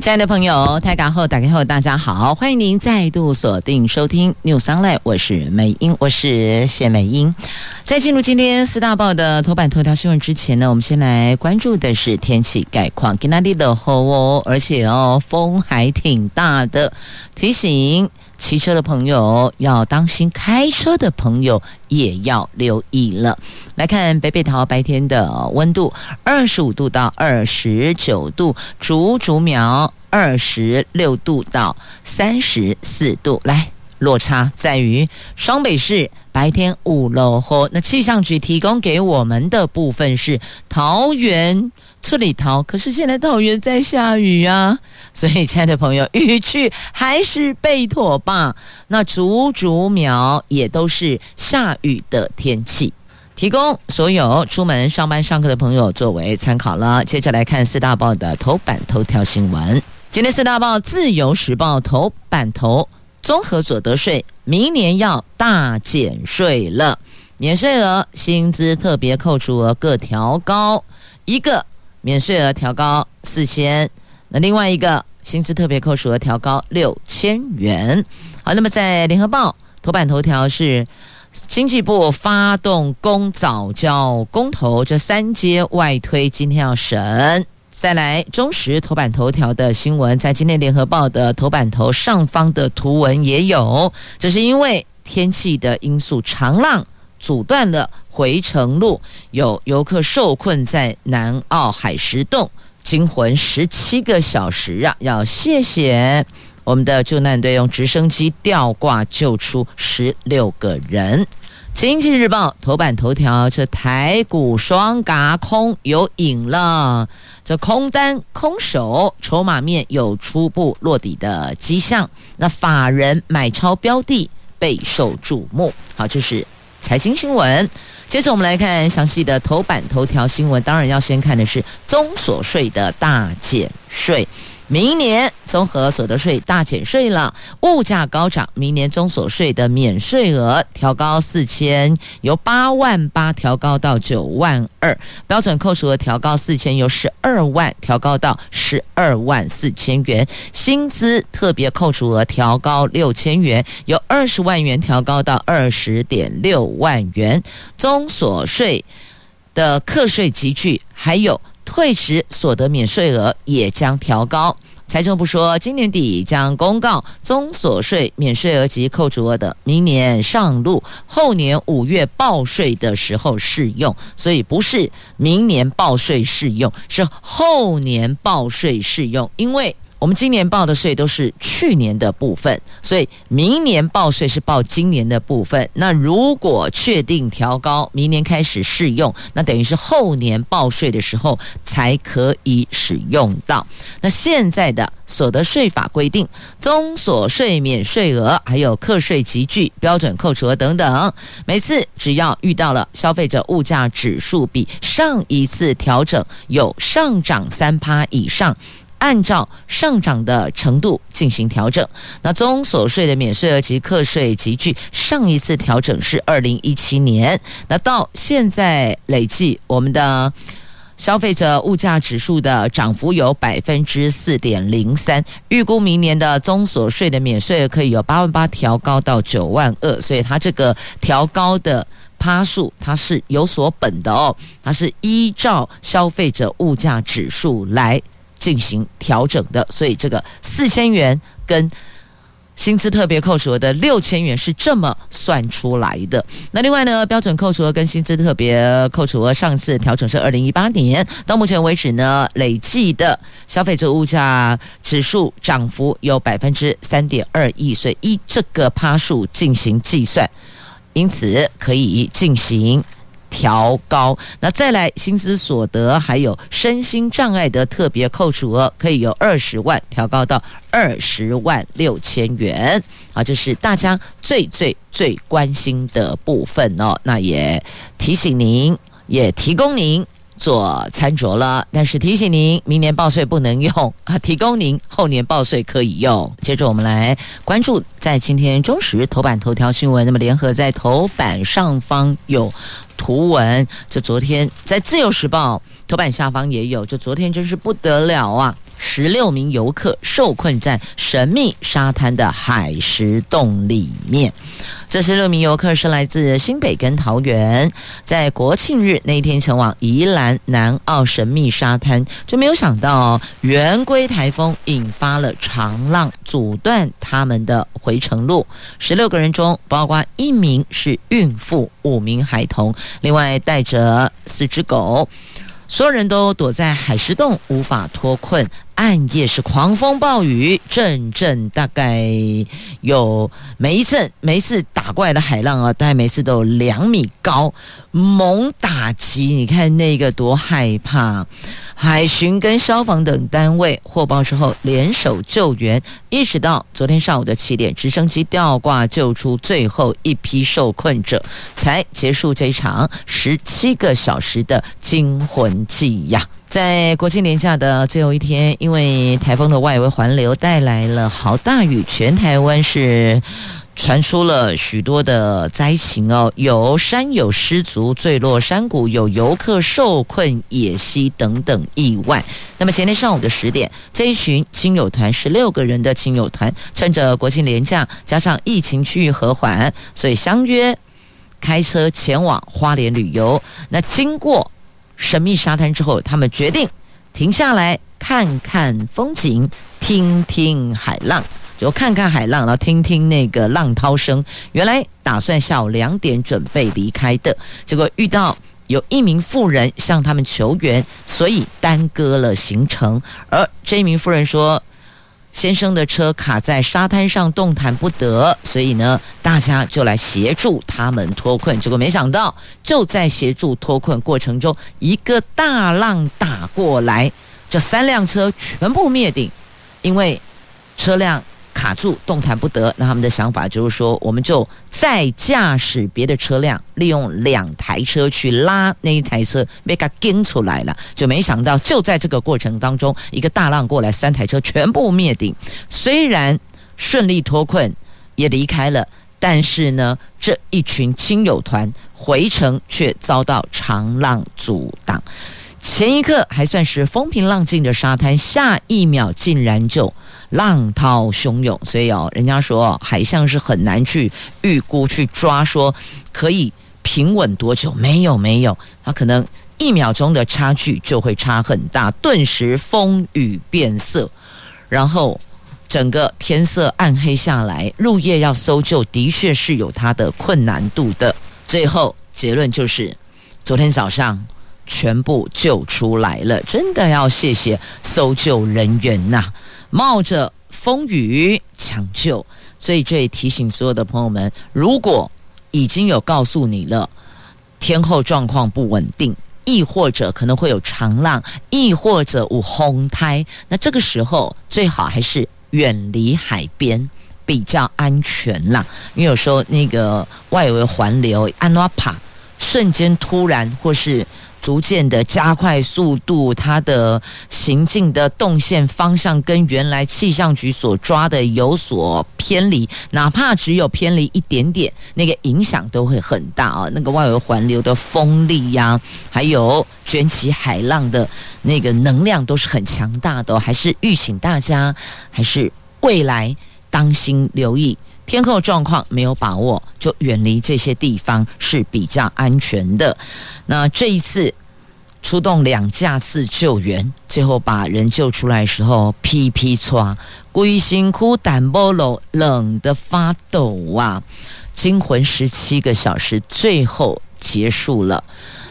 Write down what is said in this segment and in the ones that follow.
亲爱的朋友，台港后打开后，大家好，欢迎您再度锁定收听 News Online，我是美英，我是谢美英。在进入今天四大报的头版头条新闻之前呢，我们先来关注的是天气概况。今天的后哦，而且哦，风还挺大的，提醒。骑车的朋友要当心，开车的朋友也要留意了。来看北北桃白天的温度，二十五度到二十九度，竹竹苗二十六度到三十四度。来，落差在于双北市白天五楼后，那气象局提供给我们的部分是桃园。处理桃，可是现在桃园在下雨啊，所以亲爱的朋友，雨具还是备妥吧。那竹竹苗也都是下雨的天气，提供所有出门上班上课的朋友作为参考了。接着来看四大报的头版头条新闻。今天四大报自由时报头版头，综合所得税明年要大减税了，免税额、薪资特别扣除额各调高一个。免税额调高四千，那另外一个薪资特别扣除额调高六千元。好，那么在联合报头版头条是经济部发动公早教公投，这三阶外推今天要审。再来中时头版头条的新闻，在今天联合报的头版头上方的图文也有，这是因为天气的因素，长浪。阻断了回程路，有游客受困在南澳海蚀洞，惊魂十七个小时啊！要谢谢我们的救难队用直升机吊挂救出十六个人。经济日报头版头条：这台股双嘎空有影了，这空单空手筹码面有初步落底的迹象，那法人买超标的备受瞩目。好，就是。财经新闻，接着我们来看详细的头版头条新闻。当然要先看的是中所税的大减税。明年综合所得税大减税了，物价高涨，明年综所税的免税额调高四千，由八万八调高到九万二；标准扣除额调高四千，由十二万调高到十二万四千元；薪资特别扣除额调高六千元，由二十万元调高到二十点六万元；综所税的课税集距还有。退迟所得免税额也将调高。财政部说，今年底将公告综所税免税额及扣除额的，明年上路，后年五月报税的时候适用。所以不是明年报税适用，是后年报税适用，因为。我们今年报的税都是去年的部分，所以明年报税是报今年的部分。那如果确定调高，明年开始适用，那等于是后年报税的时候才可以使用到。那现在的所得税法规定，综所税免税额还有课税集距、标准扣除额等等，每次只要遇到了消费者物价指数比上一次调整有上涨三趴以上。按照上涨的程度进行调整。那综所税的免税额及课税集距，上一次调整是二零一七年。那到现在累计，我们的消费者物价指数的涨幅有百分之四点零三。预估明年的综所税的免税额可以有八万八调高到九万二，所以它这个调高的趴数它是有所本的哦，它是依照消费者物价指数来。进行调整的，所以这个四千元跟薪资特别扣除额的六千元是这么算出来的。那另外呢，标准扣除额跟薪资特别扣除额上次调整是二零一八年，到目前为止呢，累计的消费者物价指数涨幅有百分之三点二一，所以依这个趴数进行计算，因此可以进行。调高，那再来薪资所得还有身心障碍的特别扣除额，可以由二十万调高到二十万六千元。啊，这是大家最最最关心的部分哦。那也提醒您，也提供您。做餐桌了，但是提醒您，明年报税不能用啊，提供您后年报税可以用。接着我们来关注在今天中时头版头条新闻，那么联合在头版上方有图文，这昨天在自由时报头版下方也有，就昨天真是不得了啊！十六名游客受困在神秘沙滩的海蚀洞里面。这十六名游客是来自新北跟桃园，在国庆日那一天前往宜兰南澳神秘沙滩，就没有想到圆规台风引发了长浪，阻断他们的回程路。十六个人中，包括一名是孕妇，五名孩童，另外带着四只狗。所有人都躲在海蚀洞，无法脱困。暗夜是狂风暴雨，阵阵大概有每一阵每一次打过来的海浪啊，大概每次都有两米高，猛打击。你看那个多害怕！海巡跟消防等单位获报之后联手救援，一直到昨天上午的七点，直升机吊挂救出最后一批受困者，才结束这场十七个小时的惊魂记呀。在国庆连假的最后一天，因为台风的外围环流带来了好大雨，全台湾是传出了许多的灾情哦，有山友失足坠落山谷，有游客受困野溪等等意外。那么前天上午的十点，这一群亲友团十六个人的亲友团，趁着国庆连假，加上疫情趋于和缓，所以相约开车前往花莲旅游。那经过。神秘沙滩之后，他们决定停下来看看风景，听听海浪，就看看海浪，然后听听那个浪涛声。原来打算下午两点准备离开的，结果遇到有一名妇人向他们求援，所以耽搁了行程。而这一名妇人说。先生的车卡在沙滩上，动弹不得，所以呢，大家就来协助他们脱困。结果没想到，就在协助脱困过程中，一个大浪打过来，这三辆车全部灭顶，因为车辆。卡住，动弹不得。那他们的想法就是说，我们就再驾驶别的车辆，利用两台车去拉那一台车，被它跟出来了。就没想到，就在这个过程当中，一个大浪过来，三台车全部灭顶。虽然顺利脱困，也离开了，但是呢，这一群亲友团回程却遭到长浪阻挡。前一刻还算是风平浪静的沙滩，下一秒竟然就。浪涛汹涌，所以哦，人家说海象是很难去预估、去抓，说可以平稳多久？没有，没有，它可能一秒钟的差距就会差很大，顿时风雨变色，然后整个天色暗黑下来，入夜要搜救的确是有它的困难度的。最后结论就是，昨天早上全部救出来了，真的要谢谢搜救人员呐。冒着风雨抢救，所以这也提醒所有的朋友们：如果已经有告诉你了，天候状况不稳定，亦或者可能会有长浪，亦或者有风台，那这个时候最好还是远离海边比较安全啦。因为有时候那个外围环流安诺帕，瞬间突然或是。逐渐的加快速度，它的行进的动线方向跟原来气象局所抓的有所偏离，哪怕只有偏离一点点，那个影响都会很大啊！那个外围环流的风力呀、还有卷起海浪的那个能量都是很强大的，还是预请大家还是未来当心留意。天候状况没有把握，就远离这些地方是比较安全的。那这一次出动两架次救援，最后把人救出来的时候，噼噼唰，龟辛苦胆波楼冷得发抖啊！惊魂十七个小时，最后结束了。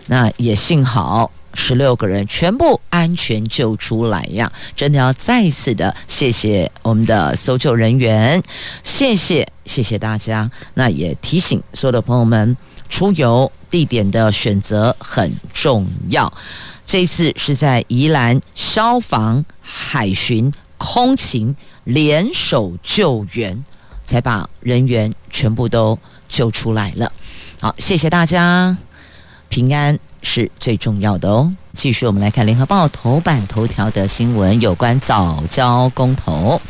那也幸好。十六个人全部安全救出来呀！真的要再一次的谢谢我们的搜救人员，谢谢谢谢大家。那也提醒所有的朋友们，出游地点的选择很重要。这一次是在宜兰消防、海巡、空勤联手救援，才把人员全部都救出来了。好，谢谢大家。平安是最重要的哦。继续，我们来看《联合报》头版头条的新闻，有关早交公投。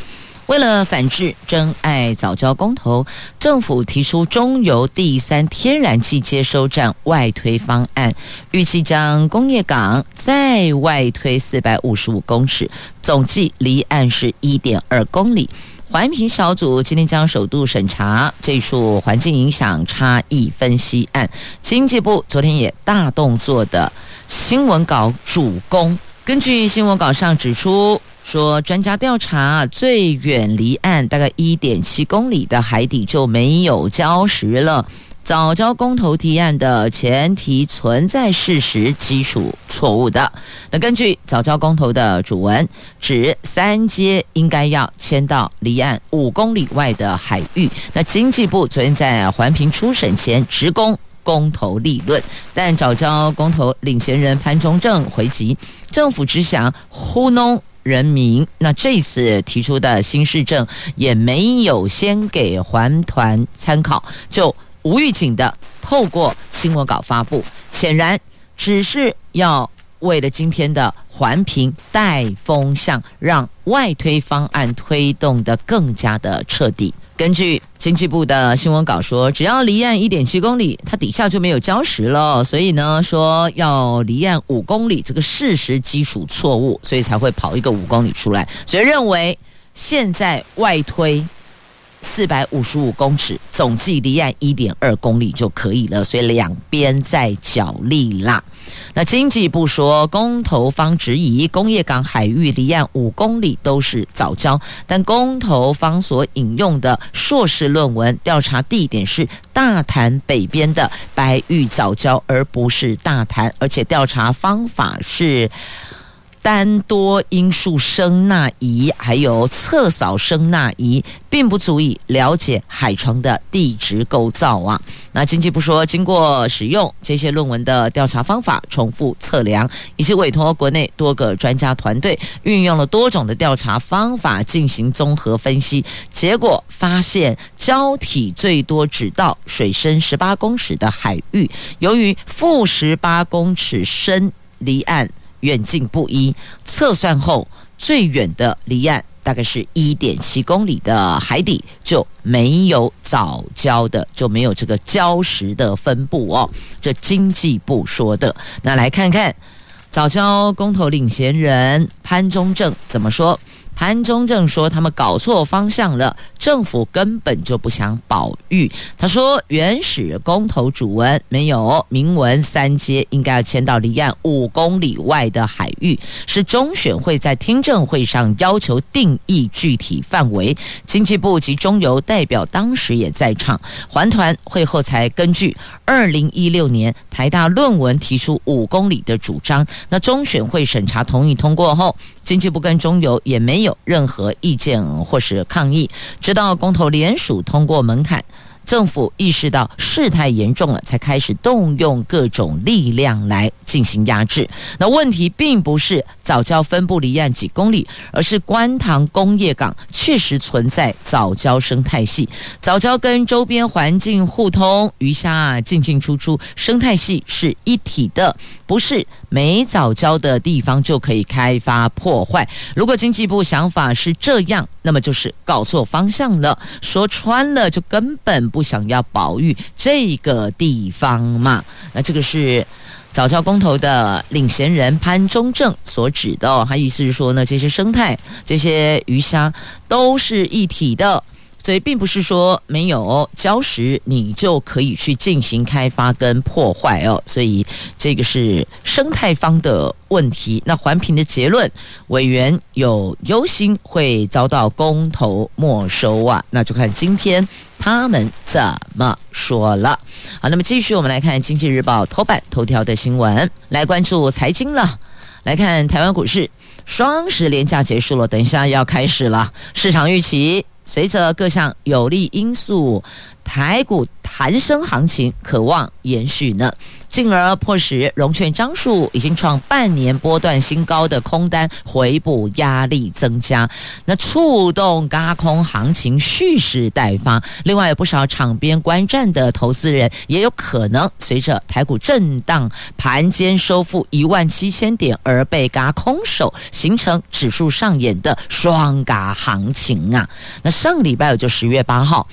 为了反制真爱早交公投，政府提出中油第三天然气接收站外推方案，预计将工业港再外推四百五十五公尺，总计离岸是一点二公里。环评小组今天将首度审查这处环境影响差异分析案。经济部昨天也大动作的新闻稿主攻，根据新闻稿上指出。说专家调查，最远离岸大概一点七公里的海底就没有礁石了。早交公投提案的前提存在事实基础错误的。那根据早交公投的主文，指三阶应该要迁到离岸五公里外的海域。那经济部昨天在环评初审前直攻公投立论，但早交公投领衔人潘忠正回击，政府只想糊弄。人民，那这次提出的新市政也没有先给环团参考，就无预警的透过新闻稿发布，显然只是要为了今天的环评带风向，让外推方案推动得更加的彻底。根据经济部的新闻稿说，只要离岸一点七公里，它底下就没有礁石了。所以呢，说要离岸五公里，这个事实基础错误，所以才会跑一个五公里出来。所以认为现在外推四百五十五公尺，总计离岸一点二公里就可以了。所以两边在角力啦。那经济部说，公投方质疑工业港海域离岸五公里都是藻礁，但公投方所引用的硕士论文调查地点是大潭北边的白玉藻礁，而不是大潭，而且调查方法是。单多因素声纳仪还有侧扫声纳仪，并不足以了解海床的地质构造啊。那经济部说，经过使用这些论文的调查方法，重复测量，以及委托国内多个专家团队，运用了多种的调查方法进行综合分析，结果发现胶体最多只到水深十八公尺的海域，由于负十八公尺深离岸。远近不一，测算后最远的离岸大概是一点七公里的海底就没有早礁的，就没有这个礁石的分布哦。这经济部说的。那来看看早礁公投领衔人潘忠正怎么说。潘中正说：“他们搞错方向了，政府根本就不想保育。”他说：“原始公投主文没有明文三阶应该要迁到离岸五公里外的海域，是中选会在听证会上要求定义具体范围。经济部及中油代表当时也在场，环团会后才根据二零一六年台大论文提出五公里的主张。那中选会审查同意通过后。”经济部跟中油也没有任何意见或是抗议，直到公投联署通过门槛。政府意识到事态严重了，才开始动用各种力量来进行压制。那问题并不是藻礁分布离岸几公里，而是观塘工业港确实存在藻礁生态系。藻礁跟周边环境互通，鱼虾啊进进出出，生态系是一体的，不是没藻礁的地方就可以开发破坏。如果经济部想法是这样，那么就是搞错方向了。说穿了，就根本不。想要保育这个地方嘛？那这个是早教公投的领衔人潘中正所指的哦。他意思是说呢，这些生态、这些鱼虾都是一体的。所以并不是说没有礁石你就可以去进行开发跟破坏哦，所以这个是生态方的问题。那环评的结论，委员有忧心会遭到公投没收啊，那就看今天他们怎么说了。好，那么继续我们来看《经济日报》头版头条的新闻，来关注财经了。来看台湾股市，双十连假结束了，等一下要开始了，市场预期。随着各项有利因素，台股弹升行情可望延续呢。进而迫使融券张数已经创半年波段新高的空单回补压力增加，那触动轧空行情蓄势待发。另外，有不少场边观战的投资人也有可能随着台股震荡盘间收复一万七千点而被轧空手，形成指数上演的双轧行情啊！那上礼拜就十月八号。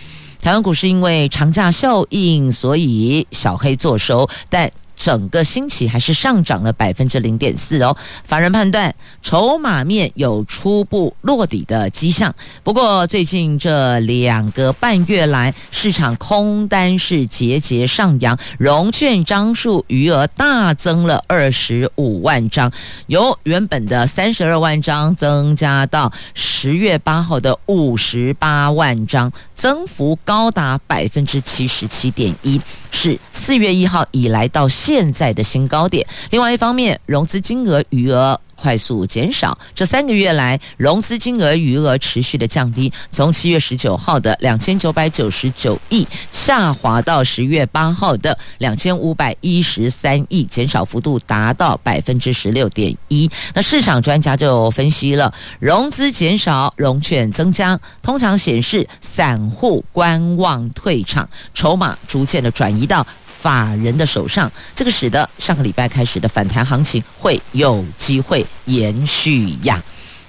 台湾股市因为长假效应，所以小黑做收，但整个星期还是上涨了百分之零点四哦。法人判断筹码面有初步落底的迹象，不过最近这两个半月来，市场空单是节节上扬，融券张数余额大增了二十五万张，由原本的三十二万张增加到十月八号的五十八万张，增幅高达百分之七十七点一，是四月一号以来到现在的新高点。另外一方面，融资金额余额。快速减少，这三个月来融资金额余额持续的降低，从七月十九号的两千九百九十九亿下滑到十月八号的两千五百一十三亿，减少幅度达到百分之十六点一。那市场专家就分析了，融资减少，融券增加，通常显示散户观望退场，筹码逐渐的转移到。法人的手上，这个使得上个礼拜开始的反弹行情会有机会延续呀。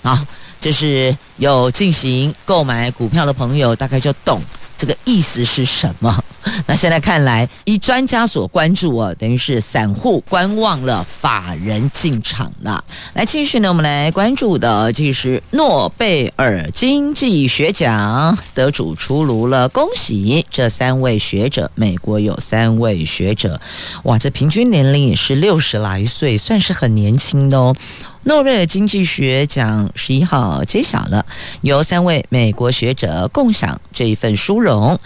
啊，这是有进行购买股票的朋友大概就懂这个意思是什么。那现在看来，以专家所关注啊，等于是散户观望了，法人进场了。来继续呢，我们来关注的就是诺贝尔经济学奖得主出炉了，恭喜这三位学者！美国有三位学者，哇，这平均年龄也是六十来岁，算是很年轻的哦。诺贝尔经济学奖十一号揭晓了，由三位美国学者共享这一份殊荣。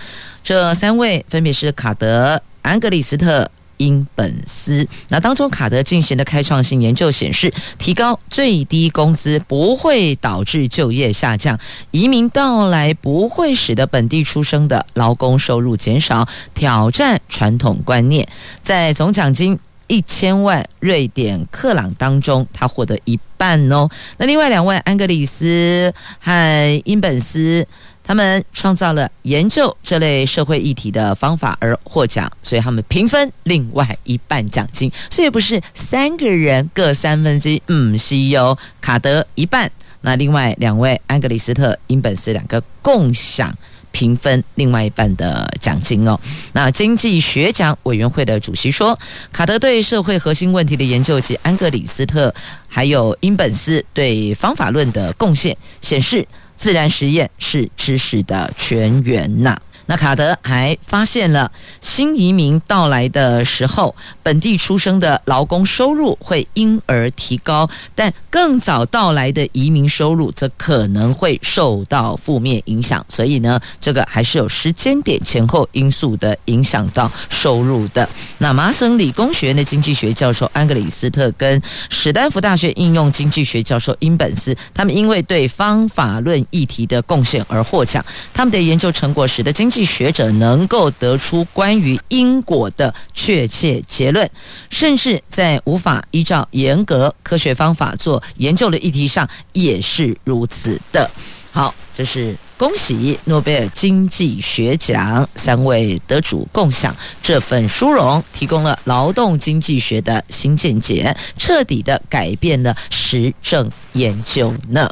这三位分别是卡德、安格里斯特、因本斯。那当中，卡德进行的开创性研究显示，提高最低工资不会导致就业下降，移民到来不会使得本地出生的劳工收入减少，挑战传统观念。在总奖金一千万瑞典克朗当中，他获得一半哦。那另外两位，安格里斯和因本斯。他们创造了研究这类社会议题的方法而获奖，所以他们平分另外一半奖金，所以不是三个人各三分之一，嗯，是由卡德一半，那另外两位安格里斯特、因本斯两个共享平分另外一半的奖金哦。那经济学奖委员会的主席说，卡德对社会核心问题的研究及安格里斯特还有因本斯对方法论的贡献显示。自然实验是知识的泉源呐。那卡德还发现了新移民到来的时候，本地出生的劳工收入会因而提高，但更早到来的移民收入则可能会受到负面影响。所以呢，这个还是有时间点前后因素的影响到收入的。那麻省理工学院的经济学教授安格里斯特跟史丹福大学应用经济学教授因本斯，他们因为对方法论议题的贡献而获奖。他们的研究成果使得经济学者能够得出关于因果的确切结论，甚至在无法依照严格科学方法做研究的议题上也是如此的。好，这是恭喜诺贝尔经济学奖三位得主共享这份殊荣，提供了劳动经济学的新见解，彻底的改变了实证研究呢。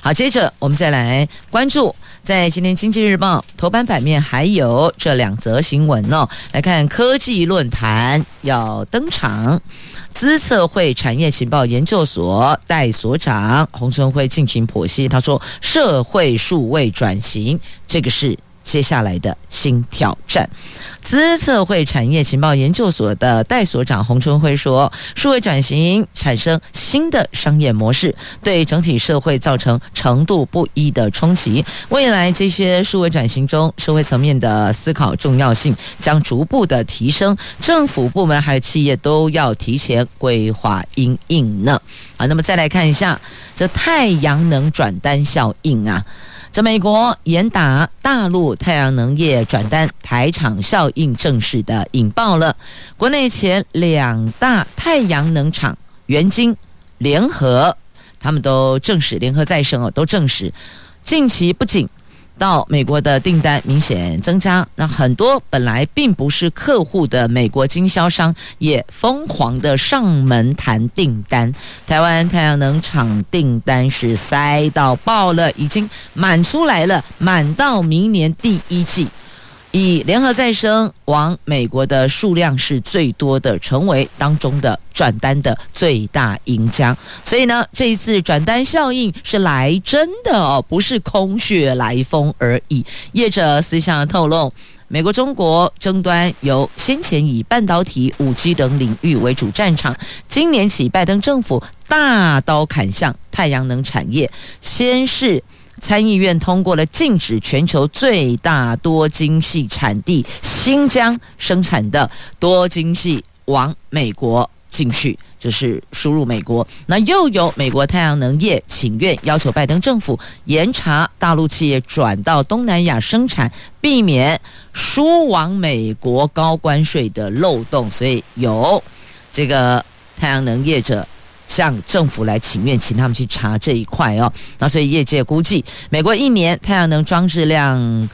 好，接着我们再来关注。在今天《经济日报》头版版面还有这两则新闻哦。来看科技论坛要登场，资策会产业情报研究所代所长洪春辉进行剖析。他说：“社会数位转型，这个是接下来的新挑战。”资策会产业情报研究所的代所长洪春辉说：“数位转型产生新的商业模式，对整体社会造成程度不一的冲击。未来这些数位转型中，社会层面的思考重要性将逐步的提升，政府部门还有企业都要提前规划因应呢。好，那么再来看一下这太阳能转单效应啊。”在美国严打大陆太阳能业转单台场效应正式的引爆了。国内前两大太阳能厂元晶、联合，他们都证实，联合再生哦，都证实近期不仅。到美国的订单明显增加，那很多本来并不是客户的美国经销商也疯狂的上门谈订单。台湾太阳能厂订单是塞到爆了，已经满出来了，满到明年第一季。以联合再生往美国的数量是最多的，成为当中的转单的最大赢家。所以呢，这一次转单效应是来真的哦，不是空穴来风而已。业者私下透露，美国、中国争端由先前以半导体、五 G 等领域为主战场，今年起拜登政府大刀砍向太阳能产业，先是。参议院通过了禁止全球最大多晶矽产地新疆生产的多晶矽往美国进去，就是输入美国。那又有美国太阳能业请愿，要求拜登政府严查大陆企业转到东南亚生产，避免输往美国高关税的漏洞。所以有这个太阳能业者。向政府来请愿，请他们去查这一块哦。那所以业界估计，美国一年太阳能装置量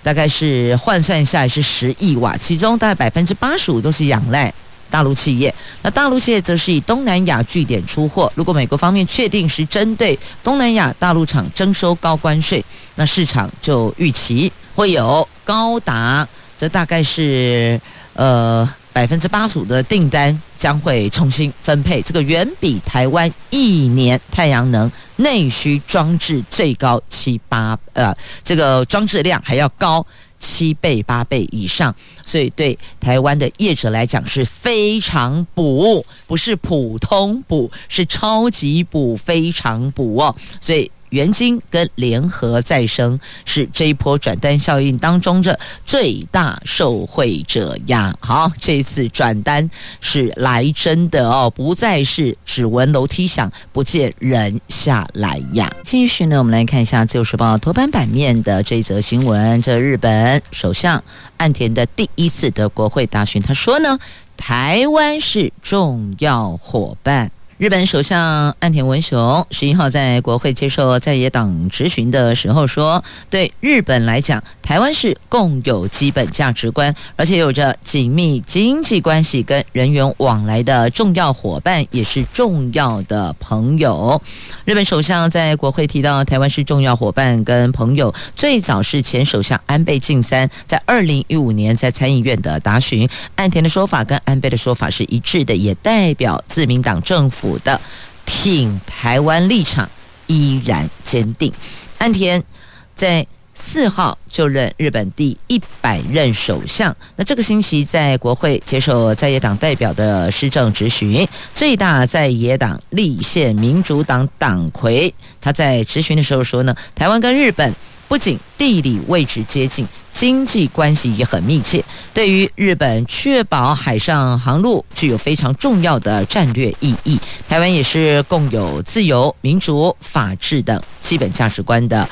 大概是换算下来是十亿瓦，其中大概百分之八十五都是仰赖大陆企业。那大陆企业则是以东南亚据点出货。如果美国方面确定是针对东南亚大陆厂征收高关税，那市场就预期会有高达，这大概是呃。百分之八十五的订单将会重新分配，这个远比台湾一年太阳能内需装置最高七八呃，这个装置量还要高七倍八倍以上，所以对台湾的业者来讲是非常补，不是普通补，是超级补，非常补哦，所以。元晶跟联合再生是这一波转单效应当中的最大受惠者呀。好，这一次转单是来真的哦，不再是只闻楼梯响，不见人下来呀。继续呢，我们来看一下《自由时报》头版版面的这一则新闻：这日本首相岸田的第一次的国会答询，他说呢，台湾是重要伙伴。日本首相岸田文雄十一号在国会接受在野党质询的时候说：“对日本来讲，台湾是共有基本价值观，而且有着紧密经济关系跟人员往来的重要伙伴，也是重要的朋友。”日本首相在国会提到台湾是重要伙伴跟朋友，最早是前首相安倍晋三在二零一五年在参议院的答询，岸田的说法跟安倍的说法是一致的，也代表自民党政府。的挺台湾立场依然坚定。岸田在四号就任日本第一百任首相。那这个星期在国会接受在野党代表的施政质询，最大在野党立宪民主党党魁他在质询的时候说呢，台湾跟日本不仅地理位置接近。经济关系也很密切，对于日本确保海上航路具有非常重要的战略意义。台湾也是共有自由、民主、法治等基本价值观的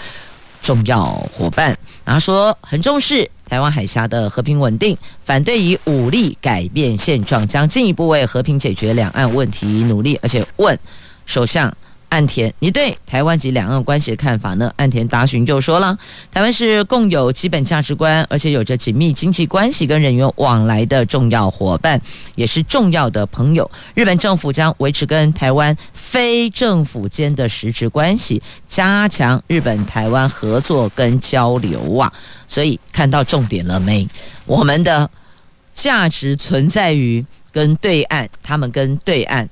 重要伙伴。然后说很重视台湾海峡的和平稳定，反对以武力改变现状，将进一步为和平解决两岸问题努力。而且问首相。岸田，你对台湾及两岸关系的看法呢？岸田答询就说了，台湾是共有基本价值观，而且有着紧密经济关系跟人员往来的重要伙伴，也是重要的朋友。日本政府将维持跟台湾非政府间的实质关系，加强日本台湾合作跟交流啊。所以看到重点了没？我们的价值存在于跟对岸，他们跟对岸。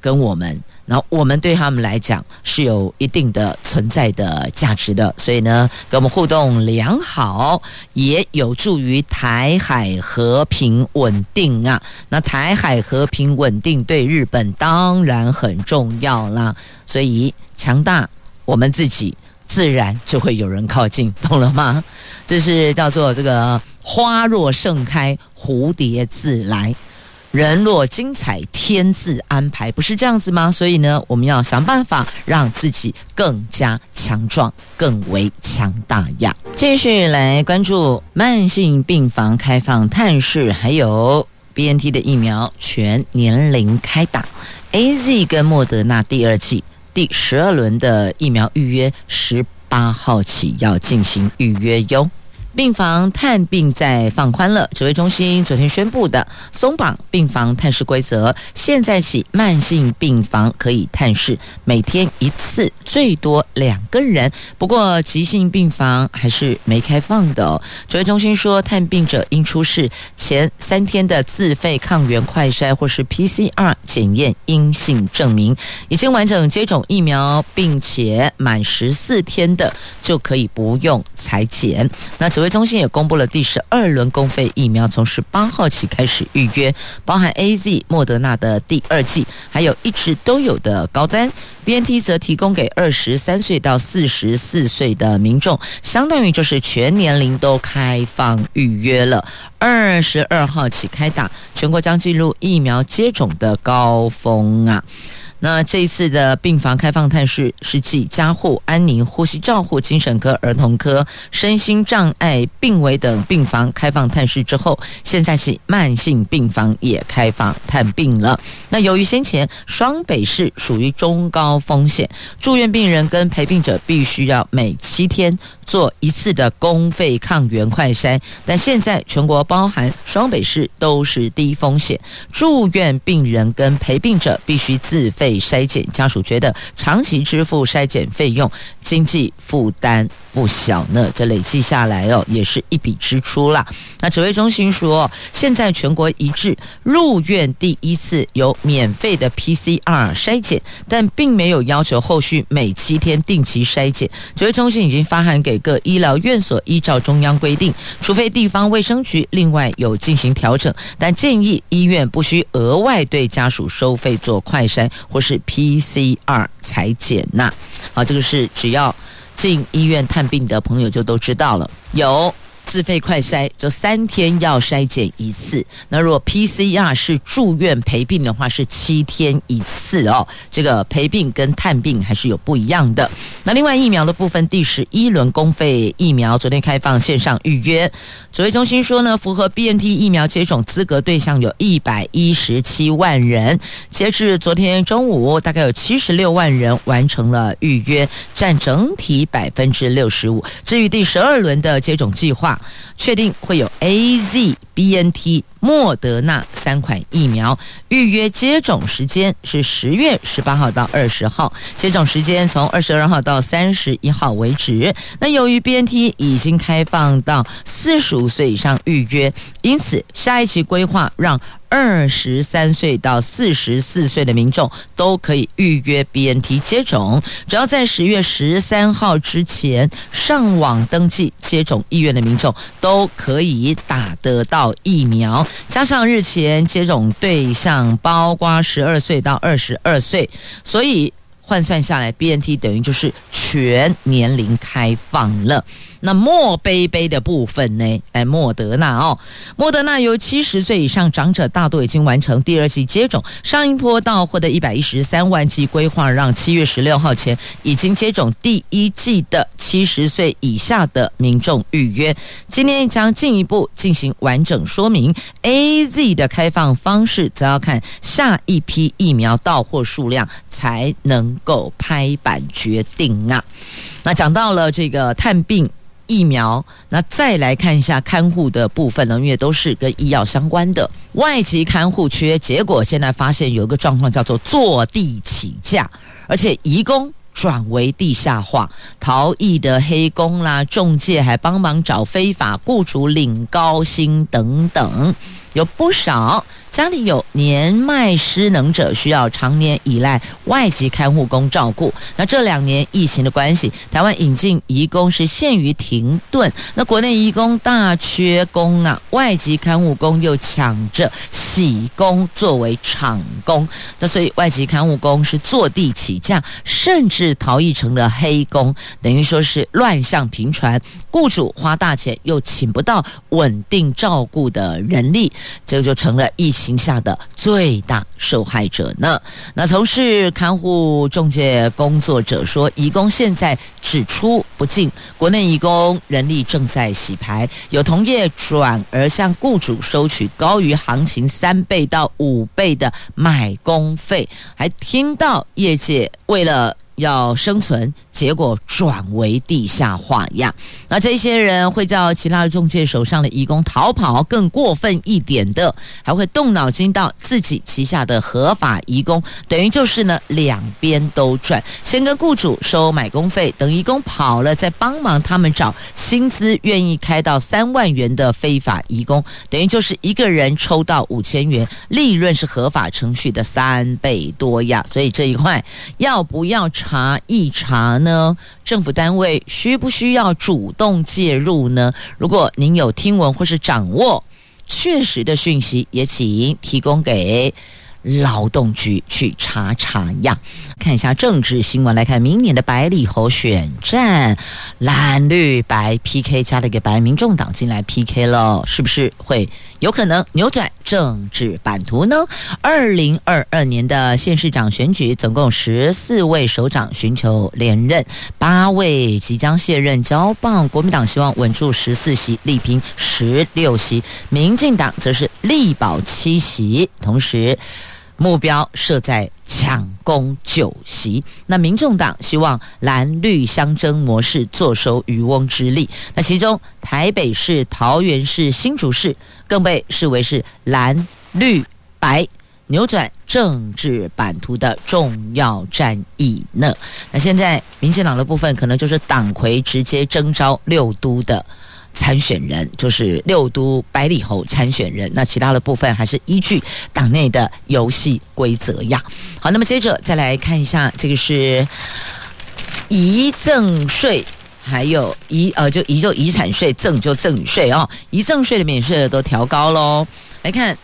跟我们，然后我们对他们来讲是有一定的存在的价值的，所以呢，跟我们互动良好，也有助于台海和平稳定啊。那台海和平稳定对日本当然很重要啦，所以强大我们自己，自然就会有人靠近，懂了吗？这是叫做这个花若盛开，蝴蝶自来。人若精彩，天自安排，不是这样子吗？所以呢，我们要想办法让自己更加强壮，更为强大呀。继续来关注慢性病房开放探视，还有 BNT 的疫苗全年龄开打，AZ 跟莫德纳第二剂第十二轮的疫苗预约，十八号起要进行预约哟。病房探病再放宽了，指挥中心昨天宣布的松绑病房探视规则，现在起慢性病房可以探视，每天一次，最多两个人。不过急性病房还是没开放的。指挥中心说，探病者应出示前三天的自费抗原快筛或是 PCR 检验阴性证明，已经完整接种疫苗并且满十四天的就可以不用采检。那中心也公布了第十二轮公费疫苗，从十八号起开始预约，包含 AZ、莫德纳的第二剂，还有一直都有的高端。BNT 则提供给二十三岁到四十四岁的民众，相当于就是全年龄都开放预约了。二十二号起开打，全国将进入疫苗接种的高峰啊。那这一次的病房开放探视是继加护、安宁、呼吸照护、精神科、儿童科、身心障碍病危等病房开放探视之后，现在是慢性病房也开放探病了。那由于先前双北市属于中高风险，住院病人跟陪病者必须要每七天做一次的公费抗原快筛，但现在全国包含双北市都是低风险，住院病人跟陪病者必须自费。筛检家属觉得长期支付筛检费用，经济负担不小呢。这累计下来哦，也是一笔支出啦。那指挥中心说，现在全国一致入院第一次有免费的 PCR 筛检，但并没有要求后续每七天定期筛检。指挥中心已经发函给各医疗院所，依照中央规定，除非地方卫生局另外有进行调整，但建议医院不需额外对家属收费做快筛或是 PCR 采检呐，好，这个是只要进医院探病的朋友就都知道了，有。自费快筛就三天要筛检一次，那如果 PCR 是住院陪病的话是七天一次哦。这个陪病跟探病还是有不一样的。那另外疫苗的部分，第十一轮公费疫苗昨天开放线上预约，指挥中心说呢，符合 BNT 疫苗接种资格对象有一百一十七万人，截至昨天中午，大概有七十六万人完成了预约，占整体百分之六十五。至于第十二轮的接种计划。确定会有 A、Z BNT、莫德纳三款疫苗，预约接种时间是十月十八号到二十号，接种时间从二十二号到三十一号为止。那由于 BNT 已经开放到四十五岁以上预约，因此下一期规划让。二十三岁到四十四岁的民众都可以预约 BNT 接种，只要在十月十三号之前上网登记接种意愿的民众都可以打得到疫苗。加上日前接种对象包括十二岁到二十二岁，所以换算下来，BNT 等于就是全年龄开放了。那莫杯杯的部分呢？哎，莫德纳哦，莫德纳由七十岁以上长者大多已经完成第二剂接种，上一波到货的一百一十三万剂，规划让七月十六号前已经接种第一剂的七十岁以下的民众预约。今天将进一步进行完整说明，AZ 的开放方式则要看下一批疫苗到货数量才能够拍板决定啊。那讲到了这个探病。疫苗，那再来看一下看护的部分呢，因为都是跟医药相关的。外籍看护缺，结果现在发现有一个状况叫做坐地起价，而且移工转为地下化，逃逸的黑工啦，中介还帮忙找非法雇主领高薪等等，有不少。家里有年迈失能者，需要常年依赖外籍看护工照顾。那这两年疫情的关系，台湾引进移工是陷于停顿。那国内移工大缺工啊，外籍看护工又抢着洗工作为厂工。那所以外籍看护工是坐地起价，甚至逃逸成了黑工，等于说是乱象频传。雇主花大钱又请不到稳定照顾的人力，这就成了疫情下的最大受害者呢。那从事看护中介工作者说，义工现在只出不进，国内义工人力正在洗牌，有同业转而向雇主收取高于行情三倍到五倍的买工费，还听到业界为了要生存。结果转为地下化呀！那这些人会叫其他的中介手上的移工逃跑，更过分一点的，还会动脑筋到自己旗下的合法移工，等于就是呢两边都赚。先跟雇主收买工费，等移工跑了再帮忙他们找薪资愿意开到三万元的非法移工，等于就是一个人抽到五千元，利润是合法程序的三倍多呀！所以这一块要不要 查一查呢？政府单位需不需要主动介入呢？如果您有听闻或是掌握确实的讯息，也请提供给劳动局去查查呀。看一下政治新闻，来看明年的百里侯选战，蓝绿白 PK 加了一个白，民众党进来 PK 了，是不是会？有可能扭转政治版图呢？二零二二年的县市长选举，总共十四位首长寻求连任，八位即将卸任交棒。国民党希望稳住十四席，力拼十六席；民进党则是力保七席，同时目标设在抢攻酒席。那民众党希望蓝绿相争模式坐收渔翁之利。那其中台北市、桃园市、新竹市。更被视为是蓝绿白扭转政治版图的重要战役呢。那现在民进党的部分，可能就是党魁直接征召六都的参选人，就是六都百里侯参选人。那其他的部分还是依据党内的游戏规则呀。好，那么接着再来看一下，这个是遗赠税。还有遗呃，就遗就遗产税，赠就赠与税哦，遗赠税的免税额都调高喽。来看，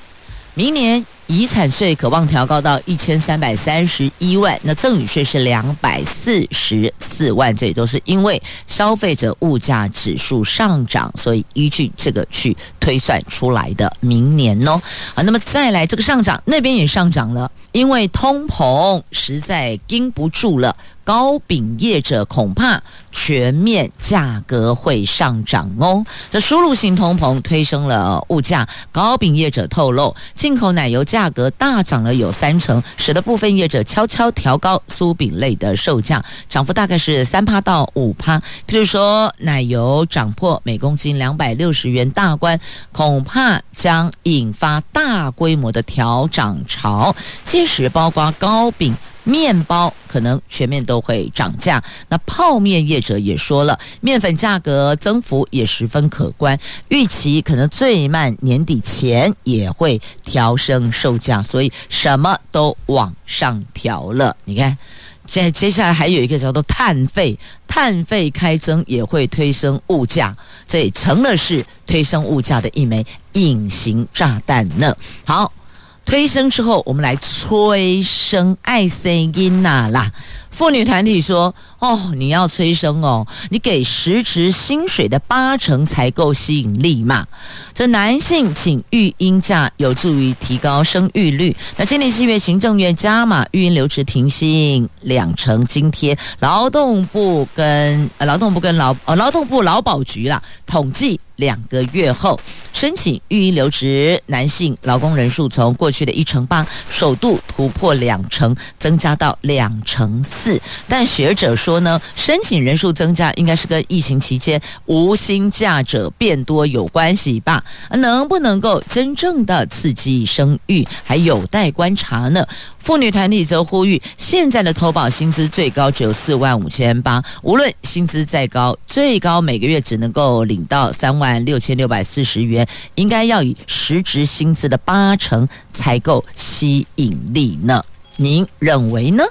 明年遗产税可望调高到一千三百三十一万，那赠与税是两百四十四万，这也都是因为消费者物价指数上涨，所以依据这个去推算出来的明年哦。啊，那么再来这个上涨，那边也上涨了，因为通膨实在经不住了。糕饼业者恐怕全面价格会上涨哦。这输入性通膨推升了物价，糕饼业者透露，进口奶油价格大涨了有三成，使得部分业者悄悄调高酥饼类的售价，涨幅大概是三趴到五趴。譬如说，奶油涨破每公斤两百六十元大关，恐怕将引发大规模的调涨潮，届时包括糕饼。面包可能全面都会涨价，那泡面业者也说了，面粉价格增幅也十分可观，预期可能最慢年底前也会调升售价，所以什么都往上调了。你看，现在接下来还有一个叫做碳费，碳费开征也会推升物价，这也成了是推升物价的一枚隐形炸弹呢。好。推升之后，我们来催生爱生囡仔啦。妇女团体说：“哦，你要催生哦，你给实质薪水的八成才够吸引力嘛。这男性请育婴假有助于提高生育率。那今年七月，行政院加码育婴留职停薪两成津贴，劳动部跟呃劳动部跟劳呃劳动部劳保局啦统计。”两个月后，申请育婴留职男性劳工人数从过去的一成八，首度突破两成，增加到两成四。但学者说呢，申请人数增加应该是跟疫情期间无薪假者变多有关系吧？能不能够真正的刺激生育，还有待观察呢？妇女团体则呼吁，现在的投保薪资最高只有四万五千八，无论薪资再高，最高每个月只能够领到三万六千六百四十元，应该要以实值薪资的八成才够吸引力呢？您认为呢？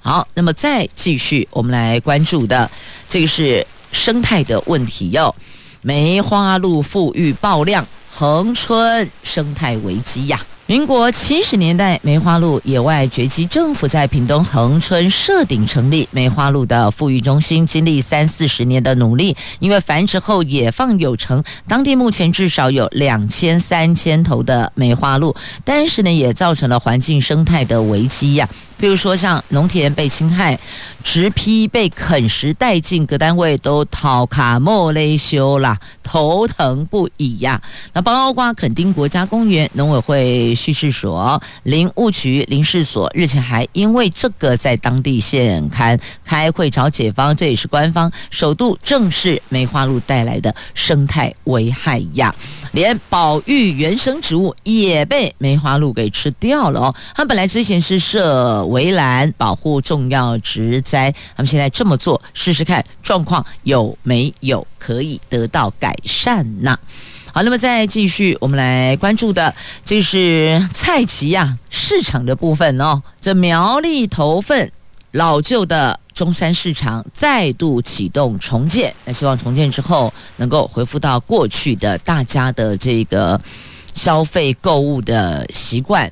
好，那么再继续，我们来关注的这个是生态的问题哟。梅花鹿富裕爆量，恒春生态危机呀。民国七十年代，梅花鹿野外绝迹，政府在屏东恒春设顶成立梅花鹿的富裕中心，经历三四十年的努力，因为繁殖后野放有成，当地目前至少有两千三千头的梅花鹿，但是呢，也造成了环境生态的危机呀、比如说，像农田被侵害，植批被啃食殆尽，各单位都讨卡莫雷修啦，头疼不已呀、那包括垦丁国家公园农委会叙事所、林务局林试所日前还因为这个在当地现刊开会找解方，这也是官方首度正视梅花鹿带来的生态危害呀。连保育原生植物也被梅花鹿给吃掉了哦。他本来之前是设围栏保护重要植栽，他们现在这么做，试试看状况有没有可以得到改善呢？好，那么再继续，我们来关注的就是菜畦呀市场的部分哦。这苗栗头份老旧的。中山市场再度启动重建，那希望重建之后能够恢复到过去的大家的这个消费购物的习惯，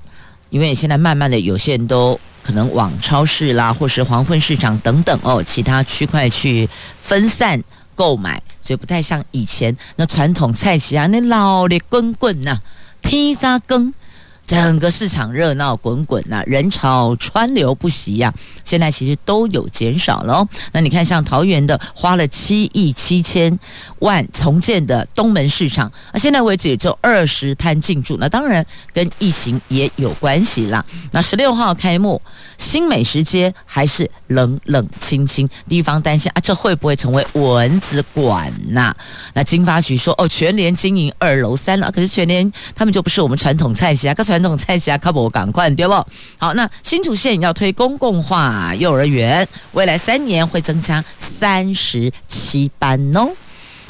因为现在慢慢的有些人都可能往超市啦，或是黄昏市场等等哦，其他区块去分散购买，所以不太像以前那传统菜市啊，那老的滚滚呐，天杀更。整个市场热闹滚滚呐，人潮川流不息呀、现在其实都有减少了哦。那你看，像桃园的花了七亿七千万重建的东门市场，那现在为止也就二十摊进驻。那当然跟疫情也有关系啦。那十六号开幕，新美食街还是冷冷清清，地方担心啊，这会不会成为蚊子馆呐？那经发局说，哦，全联经营二楼三楼，可是全联他们就不是我们传统菜系啊，刚才传统菜系，啊，靠不赶快对不？好，那新竹县要推公共化幼儿园，未来三年会增加三十七班哦。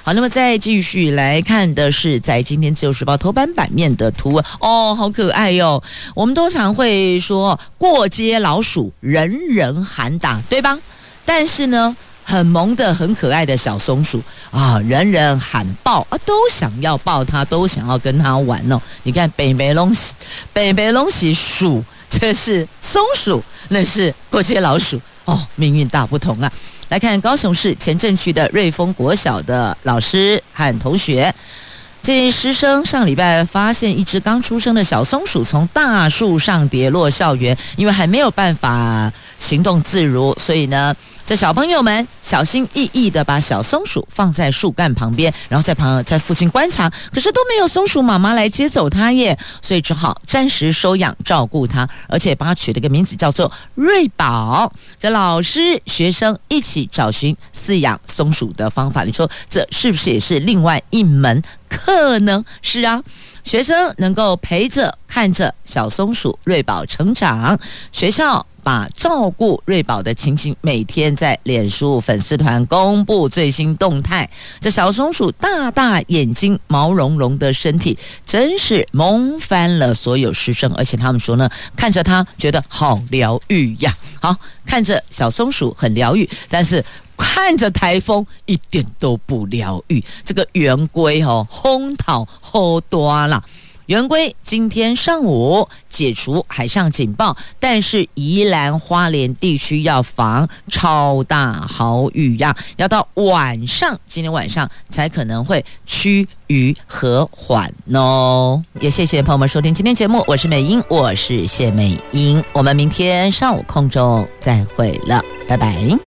好，那么再继续来看的是，在今天自由时报头版版面的图文哦，好可爱哟、我们都常会说过街老鼠人人喊打，对吧？但是呢，很萌的、很可爱的小松鼠啊，人人喊抱啊，都想要抱它，都想要跟它玩哦。你看，北北龙喜，北北龙喜鼠，这是松鼠，那是过街老鼠哦，命运大不同啊。来看高雄市前镇区的瑞丰国小的老师和同学。这师生上礼拜发现一只刚出生的小松鼠从大树上跌落校园，因为还没有办法行动自如，所以呢，这小朋友们小心翼翼地把小松鼠放在树干旁边，然后在旁在附近观察，可是都没有松鼠妈妈来接走它耶，所以只好暂时收养照顾它，而且帮它取了个名字叫做瑞宝。这老师学生一起找寻饲养松鼠的方法，你说这是不是也是另外一门？可能是啊，学生能够陪着看着小松鼠瑞宝成长，学校把照顾瑞宝的情形每天在脸书粉丝团公布最新动态。这小松鼠大大眼睛、毛茸茸的身体，真是萌翻了所有师生。而且他们说呢，看着它觉得好疗愈呀。好，看着小松鼠很疗愈，但是。看着台风一点都不疗愈，这个圆规哦，风头好多啦。圆规今天上午解除海上警报，但是宜兰花莲地区要防超大豪雨呀，要到晚上，今天晚上才可能会趋于和缓哦。也谢谢朋友们收听今天节目，我是美英，我是谢美英，我们明天上午空中再会了，拜拜。